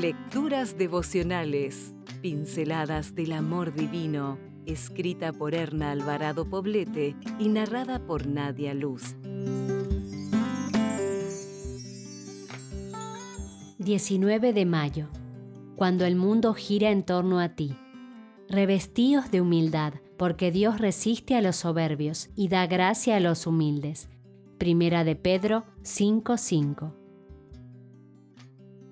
Lecturas devocionales, pinceladas del amor divino, escrita por Erna Alvarado Poblete y narrada por Nadia Luz. 19 de mayo. Cuando el mundo gira en torno a ti. Revestíos de humildad, porque Dios resiste a los soberbios y da gracia a los humildes. Primera de Pedro 5:5.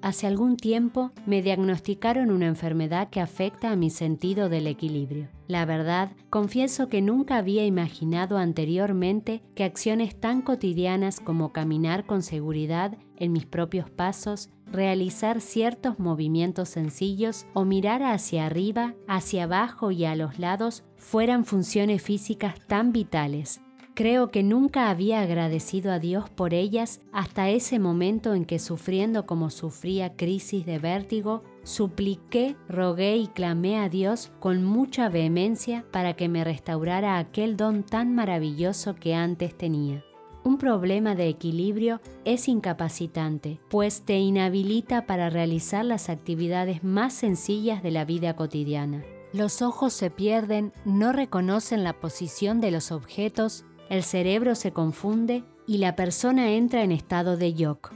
Hace algún tiempo me diagnosticaron una enfermedad que afecta a mi sentido del equilibrio. La verdad, confieso que nunca había imaginado anteriormente que acciones tan cotidianas como caminar con seguridad en mis propios pasos, realizar ciertos movimientos sencillos o mirar hacia arriba, hacia abajo y a los lados fueran funciones físicas tan vitales Creo que nunca había agradecido a Dios por ellas hasta ese momento en que sufriendo como sufría crisis de vértigo, supliqué, rogué y clamé a Dios con mucha vehemencia para que me restaurara aquel don tan maravilloso que antes tenía. Un problema de equilibrio es incapacitante, pues te inhabilita para realizar las actividades más sencillas de la vida cotidiana. Los ojos se pierden, no reconocen la posición de los objetos el cerebro se confunde y la persona entra en estado de yoke.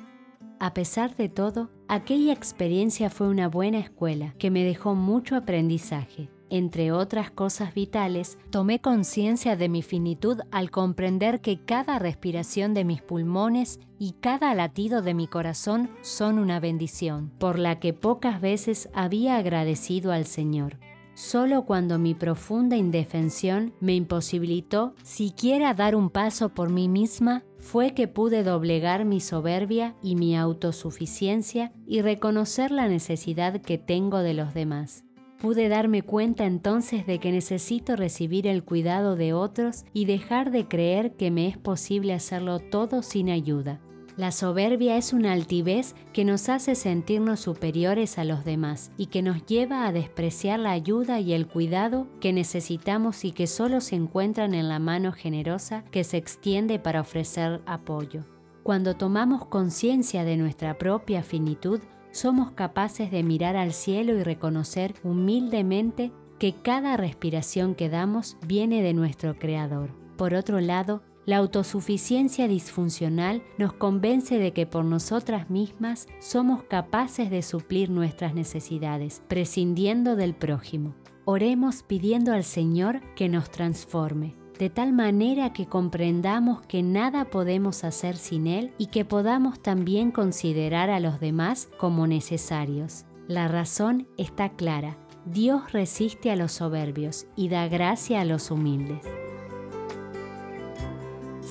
A pesar de todo, aquella experiencia fue una buena escuela que me dejó mucho aprendizaje. Entre otras cosas vitales, tomé conciencia de mi finitud al comprender que cada respiración de mis pulmones y cada latido de mi corazón son una bendición, por la que pocas veces había agradecido al Señor. Solo cuando mi profunda indefensión me imposibilitó siquiera dar un paso por mí misma fue que pude doblegar mi soberbia y mi autosuficiencia y reconocer la necesidad que tengo de los demás. Pude darme cuenta entonces de que necesito recibir el cuidado de otros y dejar de creer que me es posible hacerlo todo sin ayuda. La soberbia es una altivez que nos hace sentirnos superiores a los demás y que nos lleva a despreciar la ayuda y el cuidado que necesitamos y que solo se encuentran en la mano generosa que se extiende para ofrecer apoyo. Cuando tomamos conciencia de nuestra propia finitud, somos capaces de mirar al cielo y reconocer humildemente que cada respiración que damos viene de nuestro Creador. Por otro lado, la autosuficiencia disfuncional nos convence de que por nosotras mismas somos capaces de suplir nuestras necesidades, prescindiendo del prójimo. Oremos pidiendo al Señor que nos transforme, de tal manera que comprendamos que nada podemos hacer sin Él y que podamos también considerar a los demás como necesarios. La razón está clara. Dios resiste a los soberbios y da gracia a los humildes.